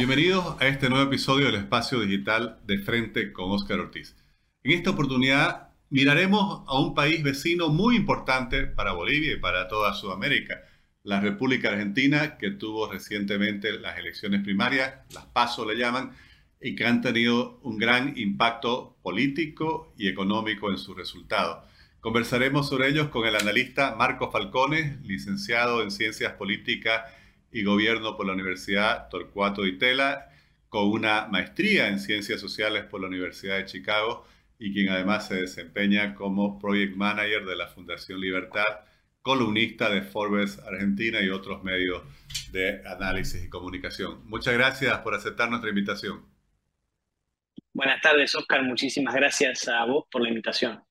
Bienvenidos a este nuevo episodio del espacio digital de Frente con Óscar Ortiz. En esta oportunidad miraremos a un país vecino muy importante para Bolivia y para toda Sudamérica, la República Argentina, que tuvo recientemente las elecciones primarias, las PASO le llaman, y que han tenido un gran impacto político y económico en sus resultados. Conversaremos sobre ellos con el analista Marco Falcone, licenciado en Ciencias Políticas y Gobierno por la Universidad Torcuato Di Tella, con una maestría en Ciencias Sociales por la Universidad de Chicago y quien además se desempeña como Project Manager de la Fundación Libertad, columnista de Forbes Argentina y otros medios de análisis y comunicación. Muchas gracias por aceptar nuestra invitación. Buenas tardes, Oscar. Muchísimas gracias a vos por la invitación.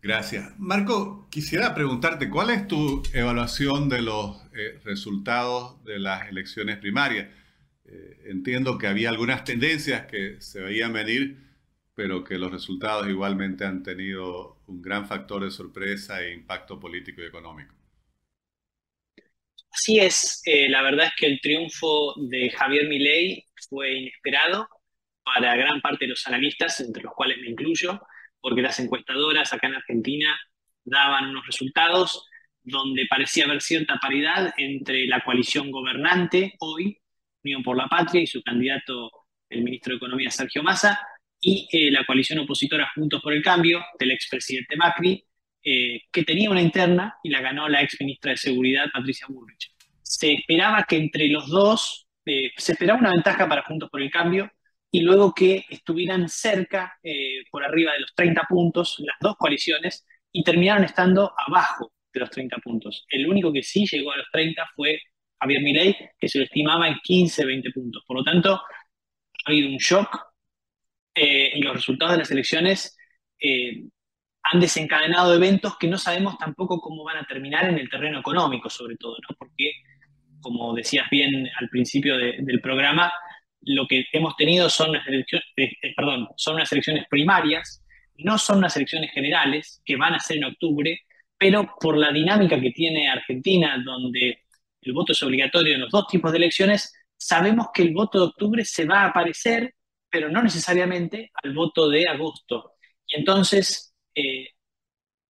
Gracias. Marco, quisiera preguntarte, ¿cuál es tu evaluación de los eh, resultados de las elecciones primarias? Eh, entiendo que había algunas tendencias que se veían venir, pero que los resultados igualmente han tenido un gran factor de sorpresa e impacto político y económico. Así es, eh, la verdad es que el triunfo de Javier Milei fue inesperado para gran parte de los analistas, entre los cuales me incluyo porque las encuestadoras acá en Argentina daban unos resultados donde parecía haber cierta paridad entre la coalición gobernante hoy, Unión por la Patria, y su candidato, el ministro de Economía Sergio Massa, y eh, la coalición opositora Juntos por el Cambio del expresidente Macri, eh, que tenía una interna y la ganó la ex ministra de Seguridad, Patricia Bullrich. Se esperaba que entre los dos, eh, se esperaba una ventaja para Juntos por el Cambio, y luego que estuvieran cerca, por arriba de los 30 puntos, las dos coaliciones, y terminaron estando abajo de los 30 puntos. El único que sí llegó a los 30 fue Javier Milei, que se lo estimaba en 15, 20 puntos. Por lo tanto, ha habido un shock eh, y los resultados de las elecciones eh, han desencadenado eventos que no sabemos tampoco cómo van a terminar en el terreno económico, sobre todo, ¿no? porque, como decías bien al principio del programa, lo que hemos tenido son unas, elecciones, eh, eh, perdón, son unas elecciones primarias, no son unas elecciones generales que van a ser en octubre, pero por la dinámica que tiene Argentina, donde el voto es obligatorio en los dos tipos de elecciones, sabemos que el voto de octubre se va a aparecer, pero no necesariamente al voto de agosto. Y entonces eh,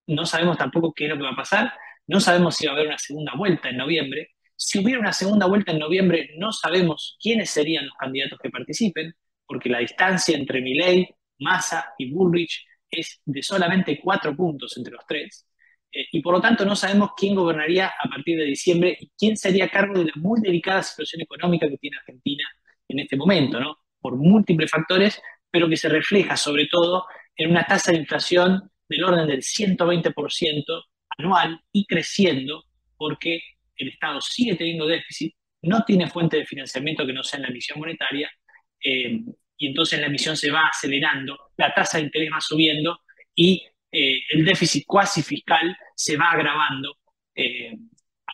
no sabemos tampoco qué es lo que va a pasar, no sabemos si va a haber una segunda vuelta en noviembre, si hubiera una segunda vuelta en noviembre, no sabemos quiénes serían los candidatos que participen, porque la distancia entre Milley, Massa y Bullrich es de solamente cuatro puntos entre los tres. Eh, y por lo tanto no sabemos quién gobernaría a partir de diciembre y quién sería cargo de la muy delicada situación económica que tiene Argentina en este momento, ¿no? Por múltiples factores, pero que se refleja sobre todo en una tasa de inflación del orden del 120% anual y creciendo porque el Estado sigue teniendo déficit, no tiene fuente de financiamiento que no sea en la emisión monetaria, eh, y entonces la emisión se va acelerando, la tasa de interés va subiendo y eh, el déficit cuasi fiscal se va agravando eh,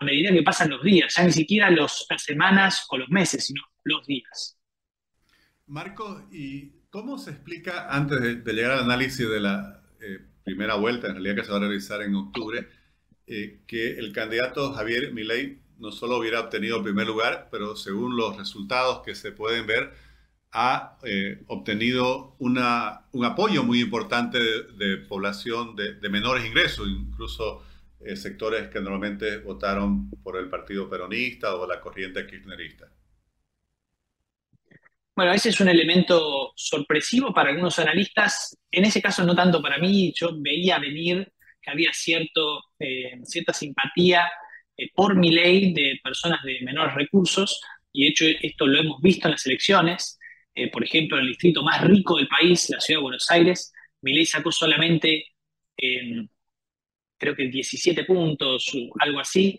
a medida que pasan los días, ya ni siquiera los, las semanas o los meses, sino los días. Marco, ¿y cómo se explica, antes de, llegar al análisis de la primera vuelta, en realidad que se va a realizar en octubre, eh, que el candidato Javier Milei no solo hubiera obtenido el primer lugar, pero según los resultados que se pueden ver, ha eh, obtenido una, un apoyo muy importante de, población de, menores ingresos, incluso eh, sectores que normalmente votaron por el partido peronista o la corriente kirchnerista. Bueno, ese es un elemento sorpresivo para algunos analistas. En ese caso, no tanto para mí. Yo veía venir que había cierto, eh, cierta simpatía eh, por mi ley de personas de menores recursos, y de hecho esto lo hemos visto en las elecciones. Eh, por ejemplo, en el distrito más rico del país, la ciudad de Buenos Aires, mi ley sacó solamente, creo que 17 puntos, algo así,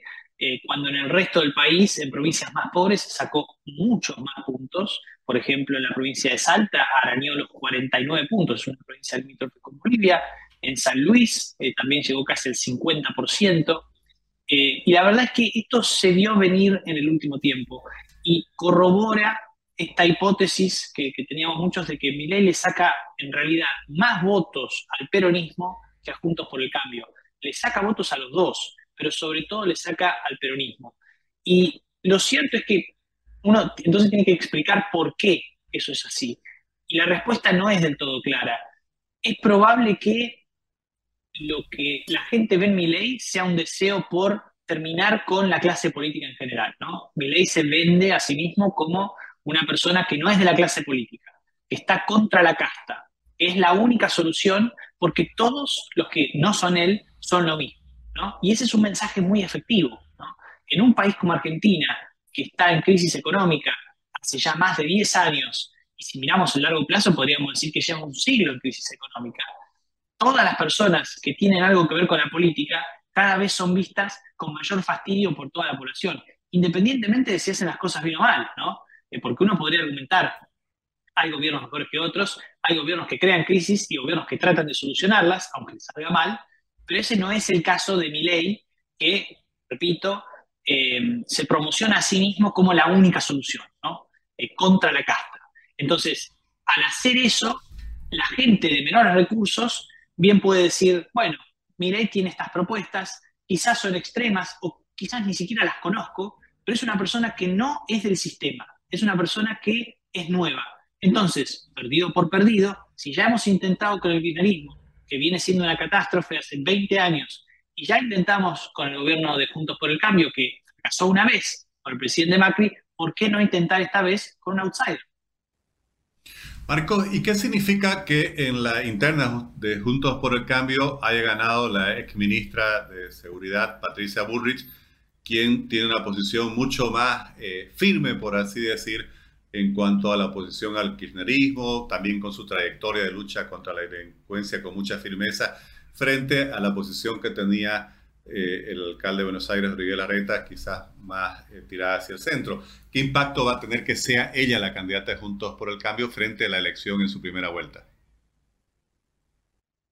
cuando en el resto del país, en provincias más pobres, sacó muchos más puntos. Por ejemplo, en la provincia de Salta arañó los 49 puntos, es una provincia limítrofe con Bolivia en San Luis eh, también llegó casi el 50%. Eh, y la verdad es que esto se vio venir en el último tiempo y corrobora esta hipótesis que, teníamos muchos de que Milei le saca en realidad más votos al peronismo que a Juntos por el Cambio. Le saca votos a los dos, pero sobre todo le saca al peronismo. Y lo cierto es que uno entonces tiene que explicar por qué eso es así. Y la respuesta no es del todo clara. Es probable que lo que la gente ve en mi ley sea un deseo por terminar con la clase política en general, ¿no? ley se vende a sí mismo como una persona que no es de la clase política, que está contra la casta, es la única solución porque todos los que no son él son lo mismo, ¿no? Y ese es un mensaje muy efectivo, En un país como Argentina, que está en crisis económica hace ya más de 10 años, y si miramos a largo plazo podríamos decir que lleva un siglo en crisis económica, todas las personas que tienen algo que ver con la política cada vez son vistas con mayor fastidio por toda la población, independientemente de si hacen las cosas bien o mal, ¿no? Eh, porque uno podría argumentar, hay gobiernos mejores que otros, hay gobiernos que crean crisis y gobiernos que tratan de solucionarlas, aunque les salga mal, pero ese no es el caso de mi ley, que, repito, eh, se promociona a sí mismo como la única solución, ¿no? Eh, contra la casta. Entonces, al hacer eso, la gente de menores recursos bien puede decir, bueno, mi ley tiene estas propuestas, quizás son extremas o quizás ni siquiera las conozco, pero es una persona que no es del sistema, es una persona que es nueva. Entonces, perdido por perdido, si ya hemos intentado con el kirchnerismo, que viene siendo una catástrofe hace 20 años, y ya intentamos con el gobierno de Juntos por el Cambio, que fracasó una vez con el presidente Macri, ¿por qué no intentar esta vez con un outsider? Marcos, ¿y qué significa que en la interna de Juntos por el Cambio haya ganado la ex ministra de Seguridad, Patricia Bullrich, quien tiene una posición mucho más eh, firme, por así decir, en cuanto a la oposición al kirchnerismo, también con su trayectoria de lucha contra la delincuencia con mucha firmeza, frente a la posición que tenía eh, el alcalde de Buenos Aires, Rodríguez Larreta, quizás más eh, tirada hacia el centro. ¿Qué impacto va a tener que sea ella la candidata de Juntos por el Cambio frente a la elección en su primera vuelta?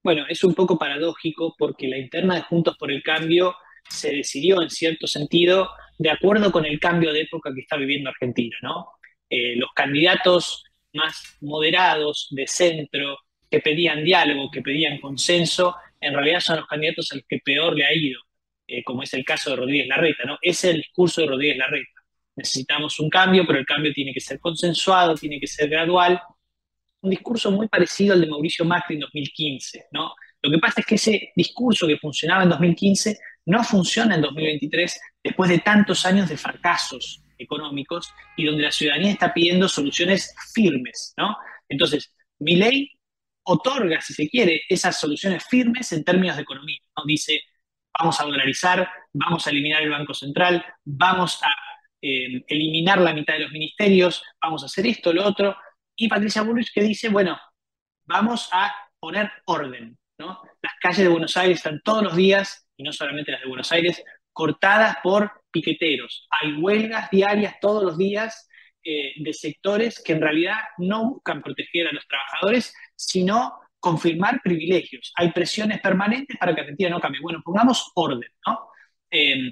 Bueno, es un poco paradójico porque la interna de Juntos por el Cambio se decidió en cierto sentido de acuerdo con el cambio de época que está viviendo Argentina, ¿no? Eh, los candidatos más moderados, de centro, que pedían diálogo, que pedían consenso, en realidad son los candidatos a los que peor le ha ido, eh, como es el caso de Rodríguez Larreta, ¿no? Ese es el discurso de Rodríguez Larreta. Necesitamos un cambio, pero el cambio tiene que ser consensuado, tiene que ser gradual. Un discurso muy parecido al de Mauricio Macri en 2015, ¿no? Lo que pasa es que ese discurso que funcionaba en 2015 no funciona en 2023 después de tantos años de fracasos económicos y donde la ciudadanía está pidiendo soluciones firmes, ¿no? Entonces, mi ley otorga, si se quiere, esas soluciones firmes en términos de economía. ¿no? Dice, vamos a dolarizar, vamos a eliminar el Banco Central, vamos a eh, eliminar la mitad de los ministerios, vamos a hacer esto, lo otro. Y Patricia Bullrich que dice, bueno, vamos a poner orden. ¿no? Las calles de Buenos Aires están todos los días, y no solamente las de Buenos Aires, cortadas por piqueteros. Hay huelgas diarias todos los días eh, de sectores que en realidad no buscan proteger a los trabajadores, sino confirmar privilegios. Hay presiones permanentes para que Argentina no cambie. Bueno, pongamos orden, ¿no? Em,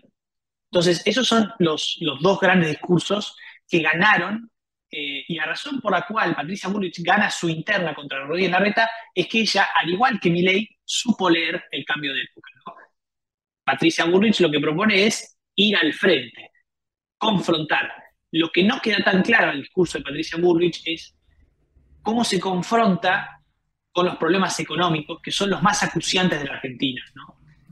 entonces, esos son los, los, dos grandes discursos que ganaron eh, y la razón por la cual Patricia Bullrich gana su interna contra Rodríguez Larreta es que ella, al igual que Milei, supo leer el cambio de época. Patricia Bullrich lo que propone es ir al frente, confrontar, lo que no queda tan claro en el discurso de Patricia Bullrich es cómo se confronta con los problemas económicos, que son los más acuciantes de la Argentina.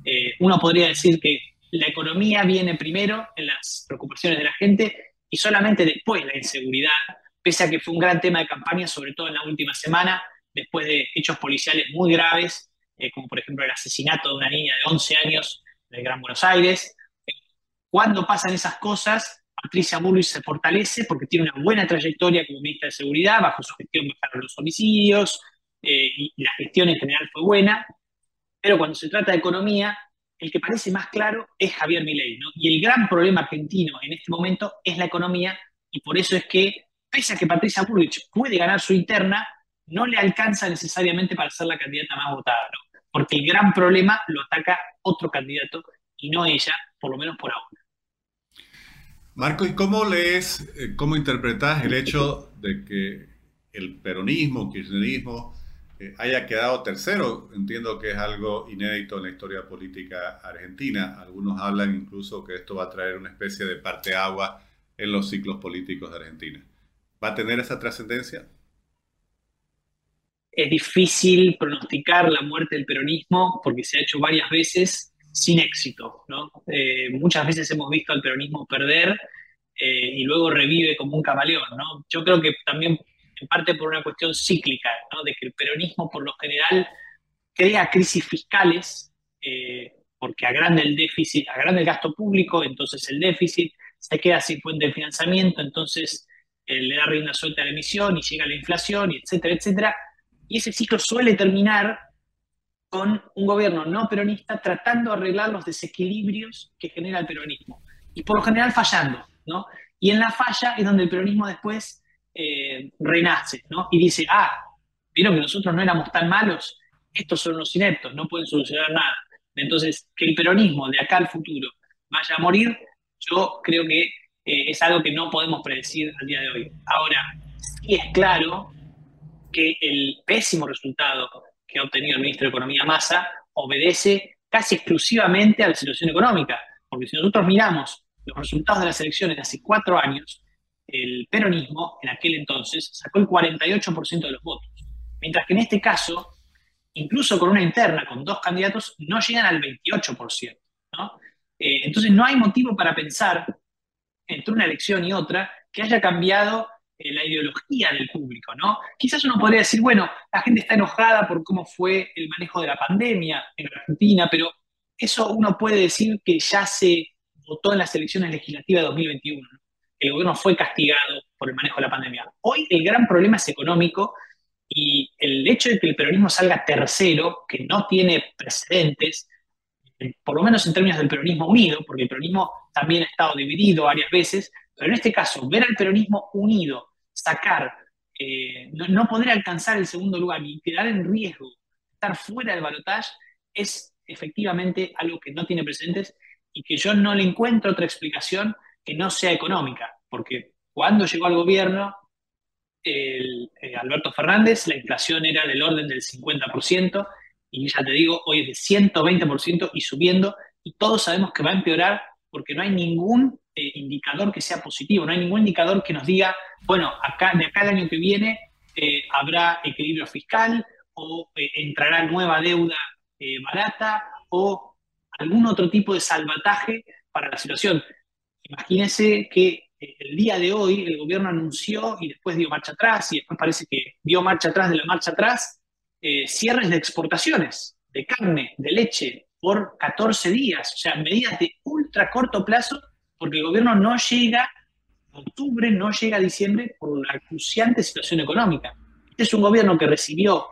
Eh, uno podría decir que la economía viene primero en las preocupaciones de la gente y solamente después la inseguridad, pese a que fue un gran tema de campaña, sobre todo en la última semana, después de hechos policiales muy graves, eh, como por ejemplo el asesinato de una niña de 11 años en el Gran Buenos Aires. Cuando pasan esas cosas, Patricia Bullrich se fortalece porque tiene una buena trayectoria como ministra de Seguridad, bajo su gestión bajaron los homicidios eh, y la gestión en general fue buena, pero cuando se trata de economía, el que parece más claro es Javier Milei, ¿no? Y el gran problema argentino en este momento es la economía y por eso es que, pese a que Patricia Bullrich puede ganar su interna, no le alcanza necesariamente para ser la candidata más votada, ¿no? Porque el gran problema lo ataca otro candidato y no ella, por lo menos por ahora. Marco, ¿y cómo lees, eh, cómo interpretas el hecho de que el peronismo, kirchnerismo, eh, haya quedado tercero? Entiendo que es algo inédito en la historia política argentina. Algunos hablan incluso que esto va a traer una especie de parteagua en los ciclos políticos de Argentina. ¿Va a tener esa trascendencia? Es difícil pronosticar la muerte del peronismo porque se ha hecho varias veces sin éxito. ¿no? Eh, muchas veces hemos visto al peronismo perder eh, y luego revive como un camaleón. ¿no? Yo creo que también en parte por una cuestión cíclica, ¿no? de que el peronismo por lo general crea crisis fiscales eh, porque agranda el déficit, agranda el gasto público, entonces el déficit se queda sin fuente de financiamiento, entonces le da rienda suelta a la emisión y llega la inflación, y etcétera, etcétera. Y ese ciclo suele terminar con un gobierno no peronista tratando de arreglar los desequilibrios que genera el peronismo. Y por lo general fallando, ¿no? Y en la falla es donde el peronismo después eh, renace, ¿no? Y dice, ah, vieron que nosotros no éramos tan malos, estos son los ineptos, no pueden solucionar nada. Entonces, que el peronismo de acá al futuro vaya a morir, yo creo que eh, es algo que no podemos predecir al día de hoy. Ahora, sí es claro que el pésimo resultado que ha obtenido el ministro de Economía Massa obedece casi exclusivamente a la situación económica. Porque si nosotros miramos los resultados de las elecciones de hace cuatro años, el peronismo en aquel entonces sacó el 48% de los votos. Mientras que en este caso, incluso con una interna, con dos candidatos, no llegan al 28%. ¿no? Eh, entonces no hay motivo para pensar entre una elección y otra que haya cambiado la ideología del público, ¿no? Quizás uno podría decir, bueno, la gente está enojada por cómo fue el manejo de la pandemia en Argentina, pero eso uno puede decir que ya se votó en las elecciones legislativas de 2021. El gobierno fue castigado por el manejo de la pandemia. Hoy el gran problema es económico y el hecho de que el peronismo salga tercero, que no tiene precedentes, eh, por lo menos en términos del peronismo unido, porque el peronismo también ha estado dividido varias veces, pero en este caso, ver al peronismo unido sacar, eh, no, poder alcanzar el segundo lugar y quedar en riesgo, estar fuera del balotaje, es efectivamente algo que no tiene precedentes y que yo no le encuentro otra explicación que no sea económica, porque cuando llegó al gobierno eh, Alberto Fernández, la inflación era del orden del 50%, y ya te digo, hoy es de 120% y subiendo, y todos sabemos que va a empeorar porque no hay ningún eh, indicador que sea positivo, no hay ningún indicador que nos diga, bueno, acá, de acá al año que viene eh, habrá equilibrio fiscal o eh, entrará nueva deuda barata o algún otro tipo de salvataje para la situación. Imagínense que el día de hoy el gobierno anunció y después dio marcha atrás y después parece que dio marcha atrás de la marcha atrás, cierres de exportaciones de carne, de leche, por 14 días, o sea, medidas de ultra corto plazo porque el gobierno no llega a octubre, no llega a diciembre por la cruciante situación económica. Este es un gobierno que recibió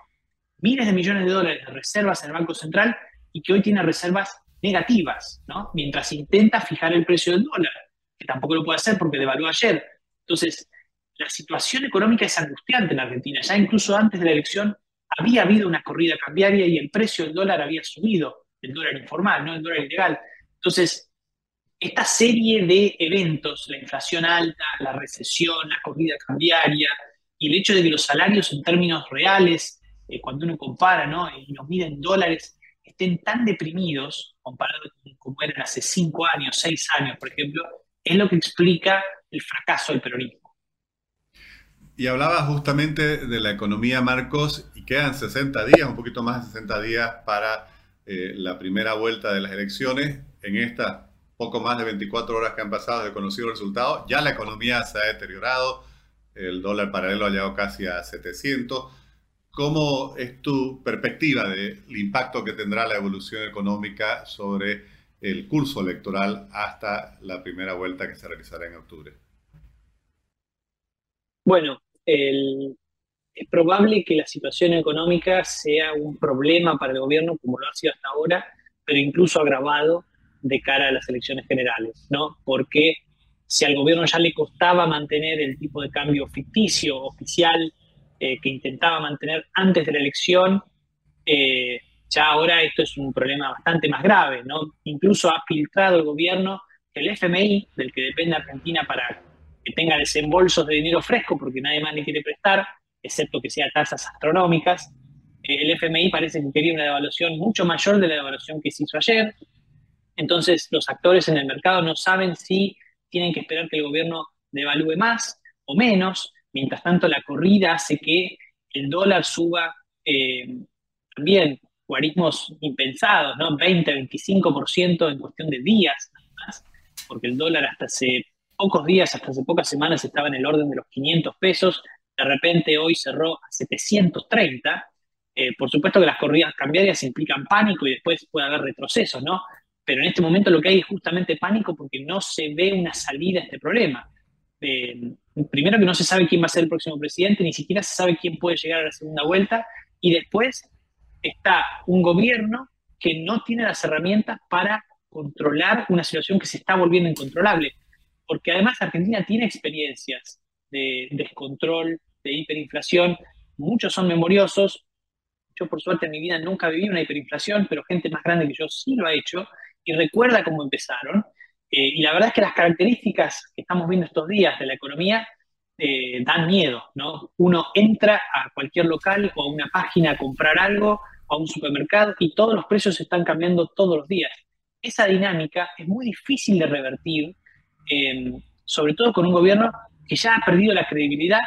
miles de millones de dólares de reservas en el Banco Central y que hoy tiene reservas negativas, ¿no? Mientras intenta fijar el precio del dólar, que tampoco lo puede hacer porque devaluó ayer. Entonces, la situación económica es angustiante en Argentina. Ya incluso antes de la elección había habido una corrida cambiaria y el precio del dólar había subido, el dólar informal, no el dólar ilegal. Entonces, esta serie de eventos, la inflación alta, la recesión, la corrida cambiaria y el hecho de que los salarios en términos reales, eh, cuando uno compara ¿no? y nos mide en dólares, estén tan deprimidos comparado con como eran hace cinco años, seis años, por ejemplo, es lo que explica el fracaso del peronismo. Y hablaba justamente de la economía, Marcos, y quedan 60 días, un poquito más de 60 días para eh, la primera vuelta de las elecciones. En esta poco más de 24 horas que han pasado de conocido el resultado, ya la economía se ha deteriorado, el dólar paralelo ha llegado casi a 700. ¿Cómo es tu perspectiva del impacto que tendrá la evolución económica sobre el curso electoral hasta la primera vuelta que se realizará en octubre? Bueno, es probable que la situación económica sea un problema para el gobierno como lo ha sido hasta ahora, pero incluso agravado de cara a las elecciones generales, ¿no? Porque si al gobierno ya le costaba mantener el tipo de cambio ficticio, oficial, eh, que intentaba mantener antes de la elección, eh, ya ahora esto es un problema bastante más grave, ¿no? Incluso ha filtrado el gobierno el FMI, del que depende Argentina para que tenga desembolsos de dinero fresco, porque nadie más le quiere prestar, excepto que sea tasas astronómicas. Eh, el FMI parece que quería una devaluación mucho mayor de la devaluación que se hizo ayer. Entonces los actores en el mercado no saben si tienen que esperar que el gobierno devalúe más o menos, mientras tanto la corrida hace que el dólar suba eh, también guarismos impensados, ¿no? 20, 25% en cuestión de días, porque el dólar hasta hace pocos días, hasta hace pocas semanas estaba en el orden de los 500 pesos, de repente hoy cerró a 730. Eh, por supuesto que las corridas cambiarias implican pánico y después puede haber retrocesos, ¿no? Pero en este momento lo que hay es justamente pánico porque no se ve una salida a este problema. Eh, primero que no se sabe quién va a ser el próximo presidente, ni siquiera se sabe quién puede llegar a la segunda vuelta, y después está un gobierno que no tiene las herramientas para controlar una situación que se está volviendo incontrolable. Porque además Argentina tiene experiencias de descontrol, de hiperinflación, muchos son memoriosos. Yo por suerte en mi vida nunca viví una hiperinflación, pero gente más grande que yo sí lo ha hecho y recuerda cómo empezaron. Eh, y la verdad es que las características que estamos viendo estos días de la economía eh, dan miedo, ¿no? Uno entra a cualquier local o a una página a comprar algo, a un supermercado, y todos los precios están cambiando todos los días. Esa dinámica es muy difícil de revertir, eh, sobre todo con un gobierno que ya ha perdido la credibilidad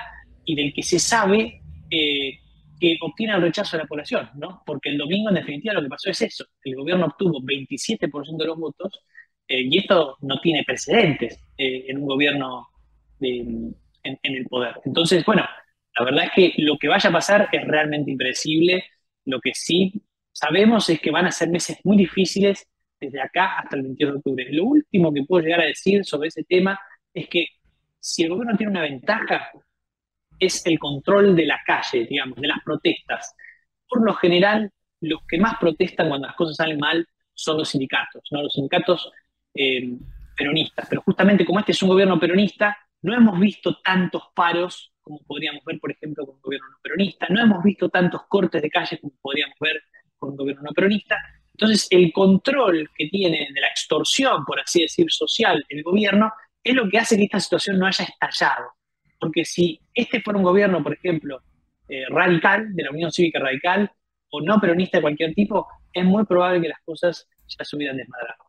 y del que se sabe eh, que obtiene el rechazo de la población, ¿no? Porque el domingo, en definitiva, lo que pasó es eso. El gobierno obtuvo 27% de los votos y esto no tiene precedentes en un gobierno de, en, el poder. Entonces, bueno, la verdad es que lo que vaya a pasar es realmente impredecible. Lo que sí sabemos es que van a ser meses muy difíciles desde acá hasta el 22 de octubre. Lo último que puedo llegar a decir sobre ese tema es que si el gobierno tiene una ventaja, es el control de la calle, digamos, de las protestas. Por lo general, los que más protestan cuando las cosas salen mal son los sindicatos, ¿no? Los sindicatos eh, peronistas. Pero justamente como este es un gobierno peronista, no hemos visto tantos paros como podríamos ver, por ejemplo, con un gobierno no peronista. No hemos visto tantos cortes de calle como podríamos ver con un gobierno no peronista. Entonces, el control que tiene de la extorsión, por así decir, social el gobierno, es lo que hace que esta situación no haya estallado. Porque si este fuera un gobierno, por ejemplo, eh, radical, de la Unión Cívica Radical, o no peronista de cualquier tipo, es muy probable que las cosas ya se hubieran desmadrado.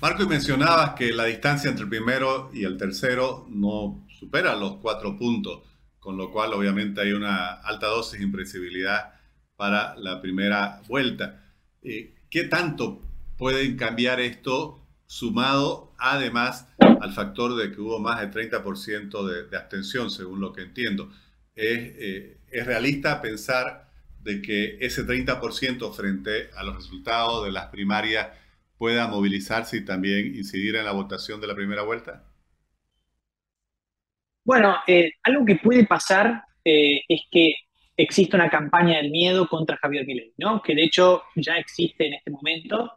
Marco, y mencionabas que la distancia entre el primero y el tercero no supera los cuatro puntos, con lo cual obviamente hay una alta dosis de imprevisibilidad para la primera vuelta. Eh, ¿Qué tanto pueden cambiar esto sumado además al factor de que hubo más del 30% de, de, abstención, según lo que entiendo? ¿Es, eh, ¿Es realista pensar de que ese 30% frente a los resultados de las primarias pueda movilizarse y también incidir en la votación de la primera vuelta? Bueno, eh, algo que puede pasar eh, es que existe una campaña del miedo contra Javier Milei, ¿no? Que de hecho ya existe en este momento,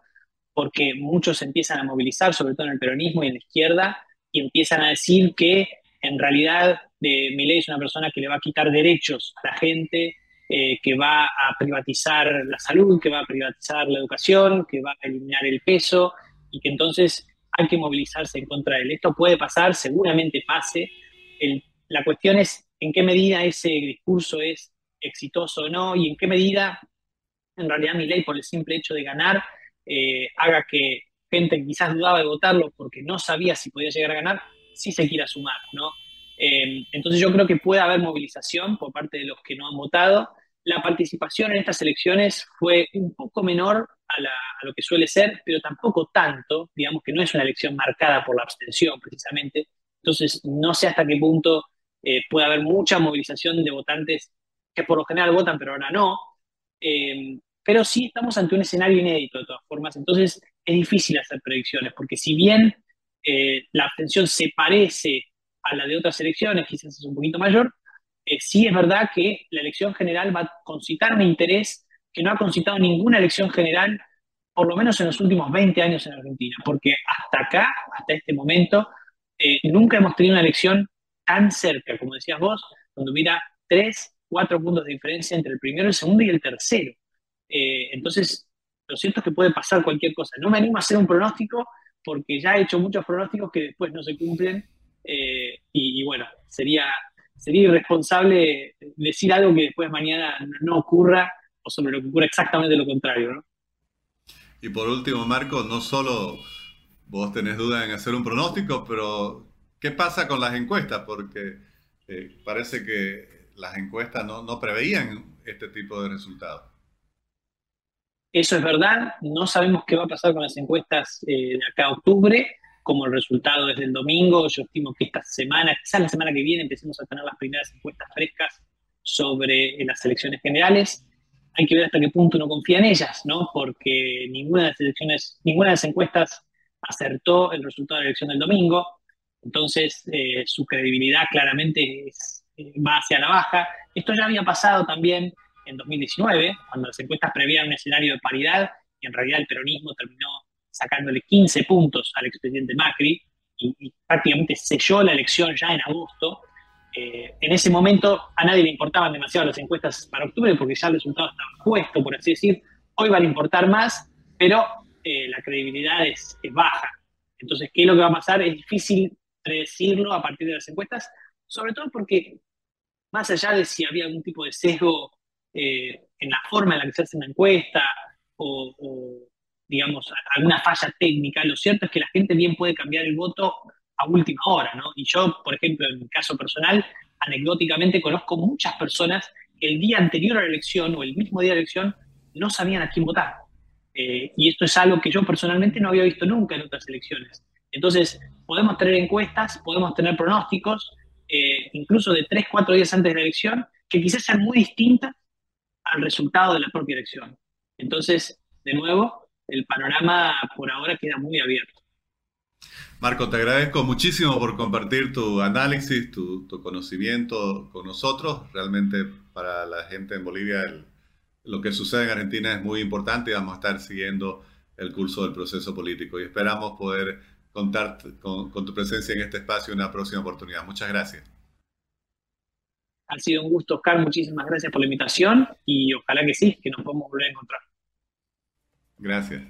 porque muchos empiezan a movilizar, sobre todo en el peronismo y en la izquierda, y empiezan a decir que en realidad eh, Milei es una persona que le va a quitar derechos a la gente, eh, que va a privatizar la salud, que va a privatizar la educación, que va a eliminar el peso y que entonces hay que movilizarse en contra de él. Esto puede pasar, seguramente pase. la cuestión es en qué medida ese discurso es exitoso o no y en qué medida en realidad mi ley por el simple hecho de ganar eh, haga que gente que quizás dudaba de votarlo porque no sabía si podía llegar a ganar, sí se quiera sumar, ¿no? Eh, entonces yo creo que puede haber movilización por parte de los que no han votado. La participación en estas elecciones fue un poco menor a, lo que suele ser, pero tampoco tanto, digamos que no es una elección marcada por la abstención precisamente, entonces no sé hasta qué punto eh, puede haber mucha movilización de votantes que por lo general votan, pero ahora no, eh, pero sí estamos ante un escenario inédito de todas formas, entonces es difícil hacer predicciones, porque si bien eh, la abstención se parece a la de otras elecciones, quizás es un poquito mayor, eh, sí es verdad que la elección general va a concitar un interés que no ha concitado ninguna elección general, por lo menos en los últimos 20 años en Argentina, porque hasta acá, hasta este momento, eh, nunca hemos tenido una elección tan cerca, como decías vos, donde hubiera tres, cuatro puntos de diferencia entre el primero, el segundo y el tercero. Eh, entonces, lo cierto es que puede pasar cualquier cosa. No me animo a hacer un pronóstico porque ya he hecho muchos pronósticos que después no se cumplen y, bueno, sería sería irresponsable decir algo que después mañana no ocurra o sobre lo que ocurra exactamente lo contrario. Y por último, Marco, no solo vos tenés duda en hacer un pronóstico, pero ¿Qué pasa con las encuestas? Porque eh, parece que las encuestas no, no preveían este tipo de resultados. Eso es verdad, no sabemos qué va a pasar con las encuestas eh, de acá a octubre, como el resultado es del domingo, yo estimo que esta semana, quizás la semana que viene, empecemos a tener las primeras encuestas frescas sobre las elecciones generales. Hay que ver hasta qué punto uno confía en ellas, ¿no? Porque ninguna de las elecciones, ninguna de las encuestas acertó el resultado de la elección del domingo, entonces eh, su credibilidad claramente eh, va hacia la baja. Esto ya había pasado también en 2019, cuando las encuestas prevían un escenario de paridad y en realidad el peronismo terminó sacándole 15 puntos al expresidente Macri y, prácticamente selló la elección ya en agosto. Eh, en ese momento a nadie le importaban demasiado las encuestas para octubre porque ya el resultado estaba puesto, por así decir. Hoy van a importar más, pero eh, la credibilidad es, baja. Entonces, ¿qué es lo que va a pasar? Es difícil predecirlo a partir de las encuestas, sobre todo porque más allá de si había algún tipo de sesgo eh, en la forma en la que se hace una encuesta o, digamos, alguna falla técnica, lo cierto es que la gente bien puede cambiar el voto a última hora, ¿no? Y yo, por ejemplo, en mi caso personal, anecdóticamente conozco muchas personas que el día anterior a la elección o el mismo día de la elección no sabían a quién votar. Eh, y esto es algo que yo personalmente no había visto nunca en otras elecciones. Entonces, podemos tener encuestas, podemos tener pronósticos, eh, incluso de tres, cuatro días antes de la elección, que quizás sean muy distintas al resultado de la propia elección. Entonces, de nuevo, el panorama por ahora queda muy abierto. Marco, te agradezco muchísimo por compartir tu análisis, tu, conocimiento con nosotros. Realmente para la gente en Bolivia lo que sucede en Argentina es muy importante y vamos a estar siguiendo el curso del proceso político y esperamos poder contar con, con tu presencia en este espacio en una próxima oportunidad. Muchas gracias. Ha sido un gusto, Oscar. Muchísimas gracias por la invitación y ojalá que sí, que nos podamos volver a encontrar. Gracias.